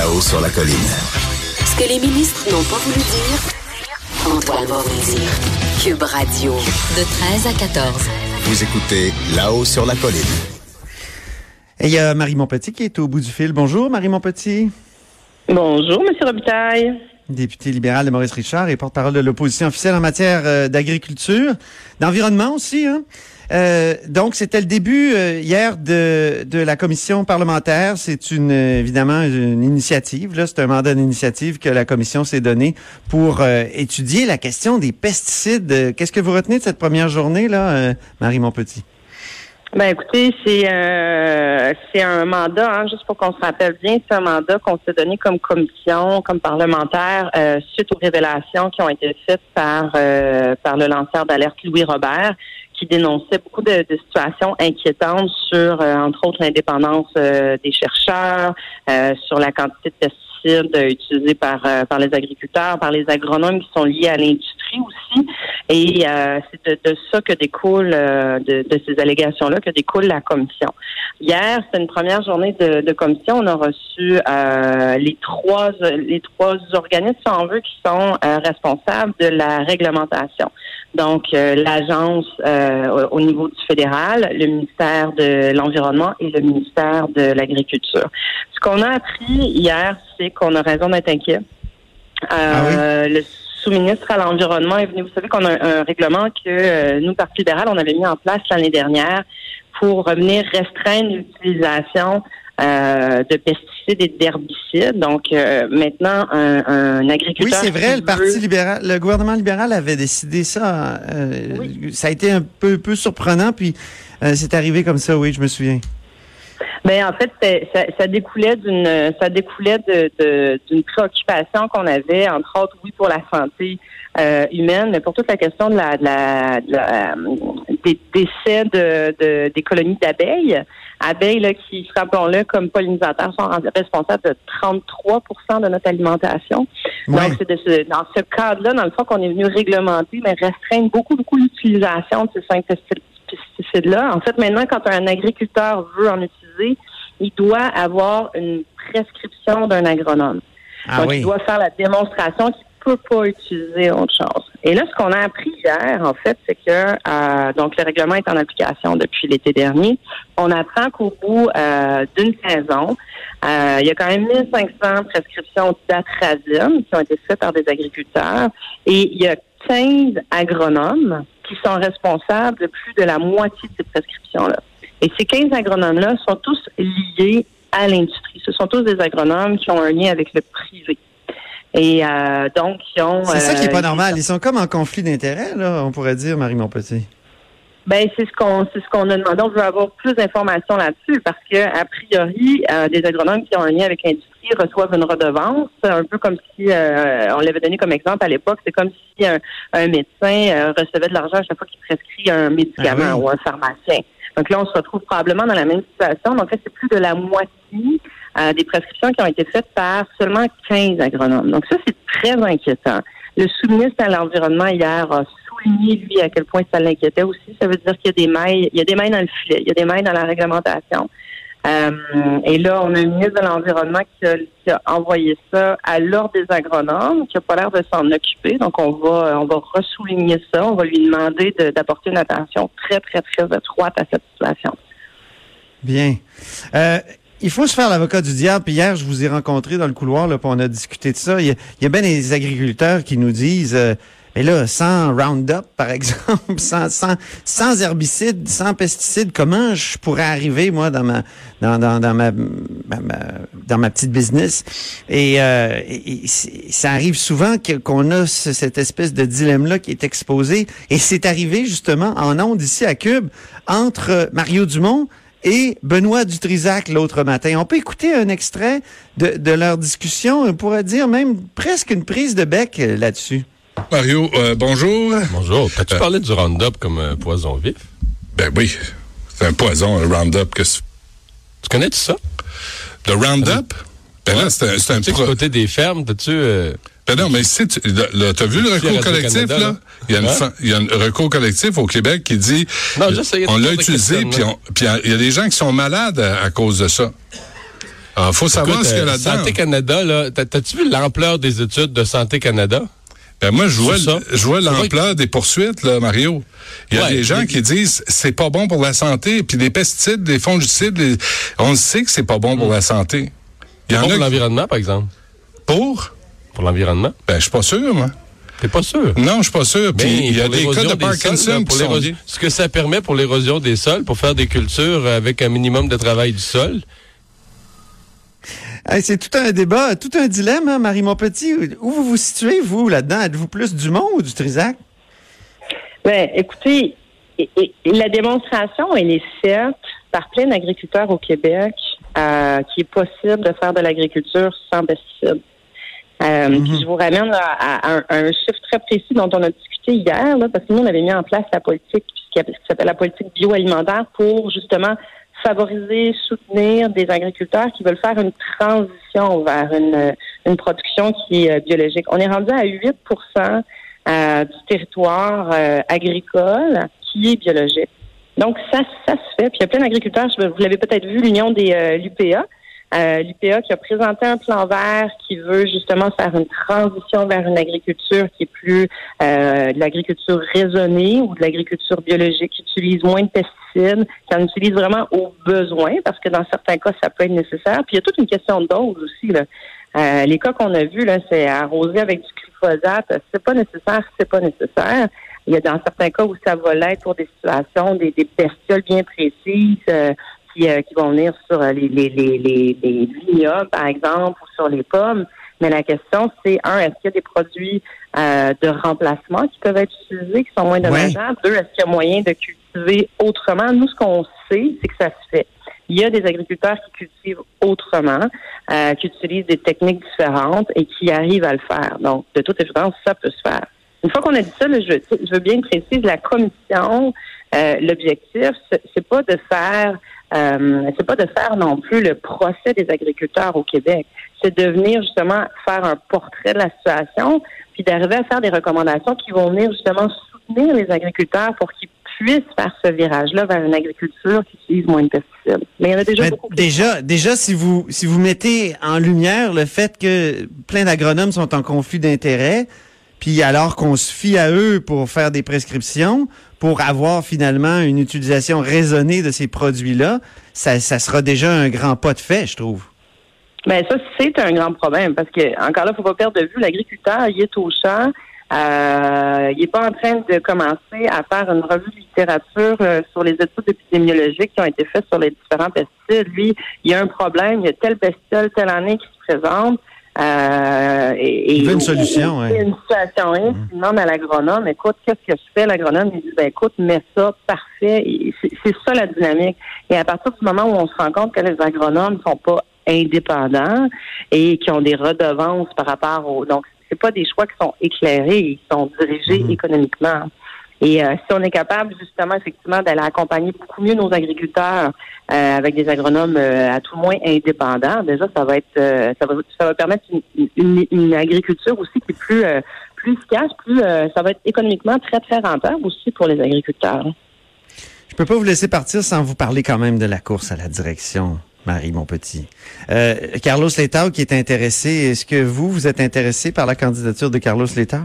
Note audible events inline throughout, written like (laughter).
Là-haut sur la colline. Ce que les ministres n'ont pas voulu dire, Antoine va vous dire. Cube Radio, de 13 à 14. Vous écoutez Là-haut sur la colline. Et il y a Marie Montpetit qui est au bout du fil. Bonjour, Marie Montpetit. Bonjour, Monsieur Robitaille. Députée libérale de Maurice Richard et porte-parole de l'opposition officielle en matière euh, d'agriculture, d'environnement aussi. Hein? Euh, donc, c'était le début euh, hier de, de la commission parlementaire. C'est une évidemment une initiative. Là, c'est un mandat d'initiative que la commission s'est donné pour étudier la question des pesticides. Qu'est-ce que vous retenez de cette première journée là, Marie Montpetit? Ben écoutez, c'est euh, c'est un mandat, hein, juste pour qu'on se rappelle bien, c'est un mandat qu'on s'est donné comme commission, comme parlementaire, euh, suite aux révélations qui ont été faites par euh, par le lanceur d'alerte Louis Robert, qui dénonçait beaucoup de, de situations inquiétantes sur, entre autres, l'indépendance des chercheurs, sur la quantité de pesticides utilisés par, euh, par les agriculteurs, par les agronomes qui sont liés à l'industrie aussi. Et euh, c'est de, ça que découle, euh, de, de, ces allégations-là, que découle la commission. Hier, c'était une première journée de, de commission. On a reçu les trois les trois organismes, si on qui sont responsables de la réglementation. Donc, l'agence au niveau du fédéral, le ministère de l'Environnement et le ministère de l'Agriculture. Ce qu'on a appris hier, c'est qu'on a raison d'être inquiet. Euh, ah le sous-ministre à l'Environnement est venu. Vous savez qu'on a un, règlement que euh, nous, Parti libéral, on avait mis en place l'année dernière pour revenir restreindre l'utilisation euh, de pesticides et d'herbicides. Donc maintenant, un, agriculteur. Oui, c'est vrai. Le Parti libéral, le gouvernement libéral avait décidé ça. Ça a été un peu, peu surprenant, puis c'est arrivé comme ça. Oui, je me souviens. Ben, en fait, ça, ça, découlait d'une ça découlait de, d'une préoccupation qu'on avait, entre autres, oui, pour la santé euh, humaine, mais pour toute la question de la, de la, des décès de, des colonies d'abeilles. Abeilles là, qui, rappelons-le, comme pollinisateurs, sont responsables de 33 de notre alimentation. Donc, c'est de ce, dans ce cadre-là, dans le fond, qu'on est venu réglementer, mais restreindre beaucoup, beaucoup l'utilisation de ces cinq pesticides-là. En fait, maintenant, quand un agriculteur veut en utiliser, il doit avoir une prescription d'un agronome. Ah Donc, il doit faire la démonstration qu'il peut pas utiliser autre chose. Et là, ce qu'on a appris hier, en fait, c'est que euh, donc le règlement est en application depuis l'été dernier. On apprend qu'au bout euh, d'une saison, euh, il y a quand même 1500 prescriptions d'atrazine qui ont été faites par des agriculteurs et il y a 15 agronomes qui sont responsables de plus de la moitié de ces prescriptions-là. Et ces 15 agronomes-là sont tous liés à l'industrie. Ce sont tous des agronomes qui ont un lien avec le privé. Et euh, donc, qui ont... C'est ça qui n'est pas euh, normal. Ils sont comme en conflit d'intérêts, là, on pourrait dire, Marie Montpetit. Ben c'est ce qu'on c'est ce qu'on a demandé. On veut avoir plus d'informations là-dessus parce que a priori, euh, des agronomes qui ont un lien avec l'industrie reçoivent une redevance, un peu comme si on l'avait donné comme exemple à l'époque. C'est comme si un, médecin recevait de l'argent à chaque fois qu'il prescrit un médicament ah ou un pharmacien. Donc là, on se retrouve probablement dans la même situation. Donc là, c'est plus de la moitié euh, des prescriptions qui ont été faites par seulement 15 agronomes. Donc ça, c'est très inquiétant. Le sous-ministre à l'Environnement hier a souligné, lui, à quel point ça l'inquiétait aussi. Ça veut dire qu'il y a des mailles, il y a des mailles dans le filet, il y a des mailles dans la réglementation. Euh, et là, on a un ministre de l'Environnement qui a, envoyé ça à l'ordre des agronomes, qui n'a pas l'air de s'en occuper. Donc, on va, on va ressouligner ça. On va lui demander d'apporter une attention très, très, très étroite à cette situation. Bien. Euh, il faut se faire l'avocat du diable. Puis hier, je vous ai rencontré dans le couloir, là, puis on a discuté de ça. Il y a, bien des agriculteurs qui nous disent... Euh, mais là, sans Roundup, (laughs) par exemple, sans, sans, sans herbicides, sans pesticides, comment je pourrais arriver, moi, dans ma dans, dans, dans ma, dans ma petite business? Et, euh, ça arrive souvent qu'on a cette espèce de dilemme-là qui est exposé. Et c'est arrivé justement en ondes ici à Cube entre Mario Dumont et Benoît Dutrisac l'autre matin. On peut écouter un extrait de, de leur discussion, on pourrait dire même presque une prise de bec là-dessus. Mario, euh, bonjour. Bonjour. T'as-tu euh, parlé du Roundup comme un poison vif? Ben oui. C'est un poison, le Roundup. Que tu connais -tu ça? Le Roundup? Ben là, c'est un... Sais, côté des fermes, t'as-tu... Ben non, mais si tu as vu le recours collectif, là? Il, y a une, hein? il y a un recours collectif au Québec qui dit non, on l'a utilisé, puis il y a des gens qui sont malades à, cause de ça. Il faut savoir ce qu'il y a euh, là-dedans. Santé Canada, là, t'as- t'as-tu vu l'ampleur des études de Santé Canada? Ben moi, je vois, je vois l'ampleur des poursuites, là, Mario. Il y a Ouais, des gens qui disent c'est pas bon pour la santé, puis les pesticides, les fongicides, les- on sait que c'est pas bon pour la santé. Il y en Bon a pour l'environnement, par exemple. pour? Pour l'environnement? Ben, je suis pas sûr, moi. T'es pas sûr? Non, je suis pas sûr. Puis Mais il y a des cas l'érosion de des Parkinson sols, qui pour sont. Ce que ça permet pour l'érosion des sols, pour faire des cultures avec un minimum de travail du sol. Hey, c'est tout un débat, tout un dilemme, hein, Marie Montpetit. Où vous vous situez, vous, là-dedans? Êtes-vous plus du Mont ou du Trisac? Ben, écoutez, et- et- la démonstration, elle est faite par plein d'agriculteurs au Québec euh, qu'il est possible de faire de l'agriculture sans pesticides. Euh, puis je vous ramène là, à, un, à un chiffre très précis dont on a discuté hier, là, parce que nous, on avait mis en place la politique qui s'appelle la politique bioalimentaire pour justement favoriser, soutenir des agriculteurs qui veulent faire une transition vers une, une production qui est euh, biologique. On est rendu à 8% euh, du territoire euh, agricole qui est biologique. Donc, ça, ça se fait. Puis il y a plein d'agriculteurs, je- vous l'avez peut-être vu, l'Union des euh, l'UPA. Euh, L'UPA qui a présenté un plan vert qui veut justement faire une transition vers une agriculture qui est plus euh, de l'agriculture raisonnée ou de l'agriculture biologique qui utilise moins de pesticides, qui en utilise vraiment au besoin, parce que dans certains cas, ça peut être nécessaire. Puis il y a toute une question de dose aussi. Là. Euh, les cas qu'on a vus, c'est arroser avec du glyphosate. C'est pas nécessaire, c'est pas nécessaire. Il y a dans certains cas où ça va l'être pour des situations, des, des bestioles bien précises euh, qui, euh, qui vont venir sur euh, les, les, les, les, les vignobles, par exemple, ou sur les pommes. Mais la question, c'est un, est-ce qu'il y a des produits euh, de remplacement qui peuvent être utilisés, qui sont moins dommageables? Deux, est-ce qu'il y a moyen de cultiver autrement? Nous, ce qu'on sait, c'est que ça se fait. Il y a des agriculteurs qui cultivent autrement, euh, qui utilisent des techniques différentes et qui arrivent à le faire. Donc, de toute évidence, ça peut se faire. Une fois qu'on a dit ça, là, je, je veux bien préciser la commission. Euh, L'objectif, c'est pas de faire, euh, c'est pas de faire non plus le procès des agriculteurs au Québec. C'est de venir justement faire un portrait de la situation, puis d'arriver à faire des recommandations qui vont venir justement soutenir les agriculteurs pour qu'ils puissent faire ce virage-là vers une agriculture qui utilise moins de pesticides. Mais il y en a déjà beaucoup. déjà, déjà, si vous si vous mettez en lumière le fait que plein d'agronomes sont en conflit d'intérêts, puis alors qu'on se fie à eux pour faire des prescriptions, pour avoir finalement une utilisation raisonnée de ces produits-là, ça, sera déjà un grand pas de fait, je trouve. Ben ça, c'est un grand problème parce que encore là, faut pas perdre de vue l'agriculteur, il est au champ. Euh, il n'est pas en train de commencer à faire une revue de littérature euh, sur les études épidémiologiques qui ont été faites sur les différents pesticides. Lui, il y a un problème, il y a telle bestiole telle année qui se présente. Euh, et, Il veut et- une solution, et- ouais. et Une situation il demande à l'agronome, écoute, qu'est-ce que je fais? L'agronome, il dit, ben écoute, mets ça, parfait. C'est ça la dynamique. Et à partir du moment où on se rend compte que les agronomes sont pas indépendants et qui ont des redevances par rapport au... Donc, c'est pas des choix qui sont éclairés, ils sont dirigés économiquement. Et euh, si on est capable justement effectivement d'aller accompagner beaucoup mieux nos agriculteurs euh, avec des agronomes euh, à tout le moins indépendants, déjà ça va être euh, ça va ça va permettre une, une- une agriculture aussi qui est plus euh, plus efficace, plus euh, ça va être économiquement très très rentable aussi pour les agriculteurs. Je peux pas vous laisser partir sans vous parler quand même de la course à la direction, Marie, mon petit. Carlos Letao qui est intéressé, est-ce que vous, vous êtes intéressé par la candidature de Carlos Letao?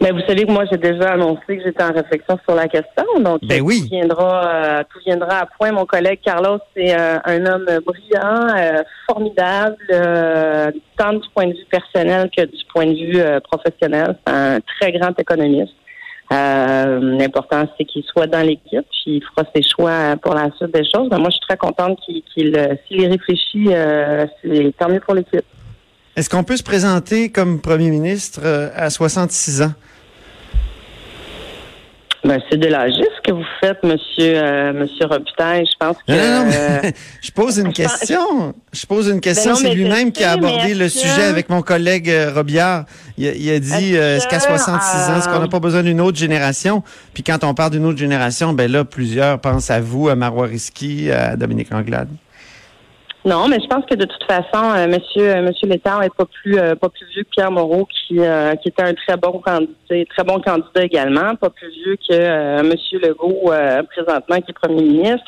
Mais vous savez que moi j'ai déjà annoncé que j'étais en réflexion sur la question, donc Ben oui. tout viendra euh, tout viendra à point. Mon collègue Carlos c'est euh, un homme brillant, euh, formidable, tant du point de vue personnel que du point de vue professionnel. C'est un très grand économiste. L'important c'est qu'il soit dans l'équipe, puis il fera ses choix pour la suite des choses. Mais moi je suis très contente qu'il qu'il, s'il y réfléchit, c'est tant mieux pour l'équipe. Est-ce qu'on peut se présenter comme premier ministre à 66 ans? Ben, c'est de l'âgisme que vous faites, monsieur, euh, monsieur Robitaille. Je pense que. Non, non, non, euh, mais (laughs) je pose une je pense- question. Je pose une question. Ben C'est lui-même qui a abordé le sujet avec mon collègue euh, Robillard. Il a, il a dit, Est-ce euh, est-ce qu'à que, 66 ans, est-ce qu'on n'a euh, pas besoin d'une autre génération? Puis quand on parle d'une autre génération, ben là, plusieurs pensent à vous, à Marois Risky, à Dominique Anglade. Non, mais je pense que de toute façon, euh, Monsieur euh, Monsieur Létard est pas plus euh, pas plus vieux que Pierre Moreau, qui euh, qui était un très bon candidat, très bon candidat également, pas plus vieux que euh, Monsieur Legault euh, présentement qui est Premier ministre.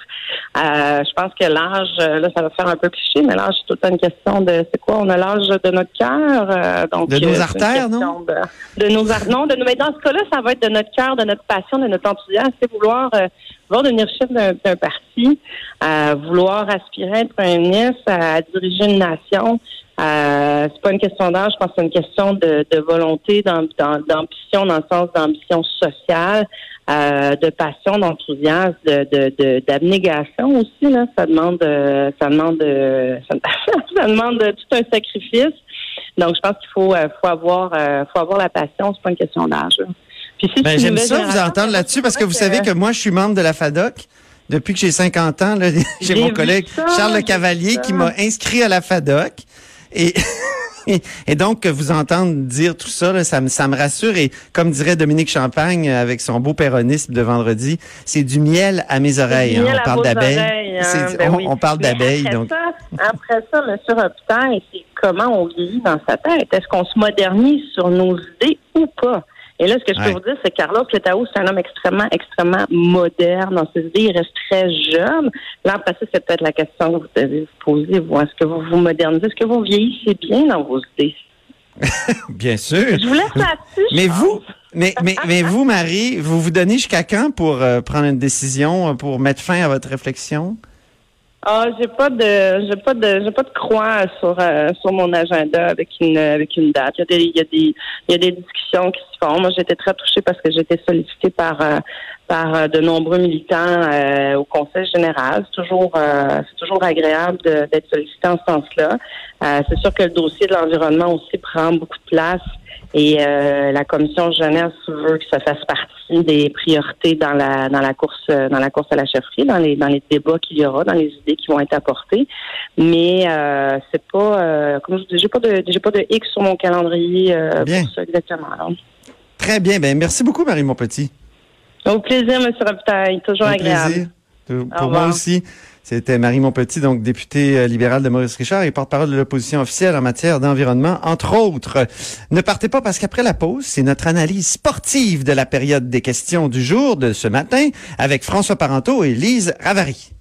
Euh, je pense que l'âge, là, ça va faire un peu cliché, mais l'âge c'est tout le temps une question de c'est quoi? On a l'âge de notre cœur, euh, donc De nos artères, non? De, de nos ar- non, de nos. Mais dans ce cas-là, ça va être de notre cœur, de notre passion, de notre enthousiasme, c'est vouloir euh, vouloir devenir chef d'un parti, à vouloir aspirer à être premier ministre, à diriger une nation. Euh, c'est pas une question d'âge, je pense que c'est une question de, de volonté, d'am- d'am- d'ambition dans le sens d'ambition sociale, euh, de passion, d'enthousiasme, de, de, de- d'abnégation aussi. Là, ça demande, euh, ça demande, euh, ça, demande (laughs) tout un sacrifice. Donc, je pense qu'il faut, euh, faut avoir, faut avoir la passion. C'est pas une question d'âge. Là. Puis si Ben, j'aime ça vous entendre là-dessus parce que vous savez que moi, je suis membre de la FADOC. Depuis que j'ai 50 ans, (laughs) j'ai mon collègue ça, Charles Le Cavalier qui m'a inscrit à la FADOC. Et, (laughs) et donc, que vous entendre dire tout ça, là, ça, me, ça me rassure. Et comme dirait Dominique Champagne avec son beau péronisme de vendredi, c'est du miel à mes oreilles. hein. Miel On à parle d'abeilles. hein, ben on, oui. on parle d'abeilles. Après Donc, ça, après ça, M. Robitaille, c'est comment on vieillit dans sa tête? Est-ce qu'on se modernise sur nos idées ou pas? Et là, ce que je Ouais. peux vous dire, c'est que Carlos Letao, c'est un homme extrêmement, extrêmement moderne dans ses idées. Il reste très jeune. Là, après ça, c'est peut-être la question que vous devez vous poser. Vous, Est-ce que vous vous modernisez? Est-ce que vous vieillissez bien dans vos idées? (laughs) bien sûr. Je vous laisse là-dessus. Mais vous, mais, mais, mais vous, Marie, vous vous donnez jusqu'à quand pour euh, prendre une décision, euh, pour mettre fin à votre réflexion? Ah, j'ai pas de, j'ai pas de, j'ai pas de croix sur euh, sur mon agenda avec une avec une date. Il y a des, il y a des, il y a des discussions qui se font. Moi, j'étais très touchée parce que été sollicitée par euh, par euh, de nombreux militants euh, au Conseil général. C'est toujours, euh, c'est toujours agréable d'être sollicité en ce sens-là. Euh, c'est sûr que le dossier de l'environnement aussi prend beaucoup de place. Et euh, la commission jeunesse veut que ça fasse partie des priorités dans la dans la course euh, dans la course à la chefferie, dans les dans les débats qu'il y aura, dans les idées qui vont être apportées. Mais euh, c'est pas euh, comme je dis, j'ai pas de j'ai pas de X sur mon calendrier euh, pour ça exactement. Très bien. Ben, merci beaucoup, Marie Montpetit. Au plaisir, M. Robitaille, toujours Un agréable. plaisir. Pour moi aussi. C'était Marie Montpetit, donc députée euh, libérale de Maurice Richard et porte-parole de l'opposition officielle en matière d'environnement, entre autres. Ne partez pas parce qu'après la pause, c'est notre analyse sportive de la période des questions du jour de ce matin avec François Parenteau et Lise Ravary.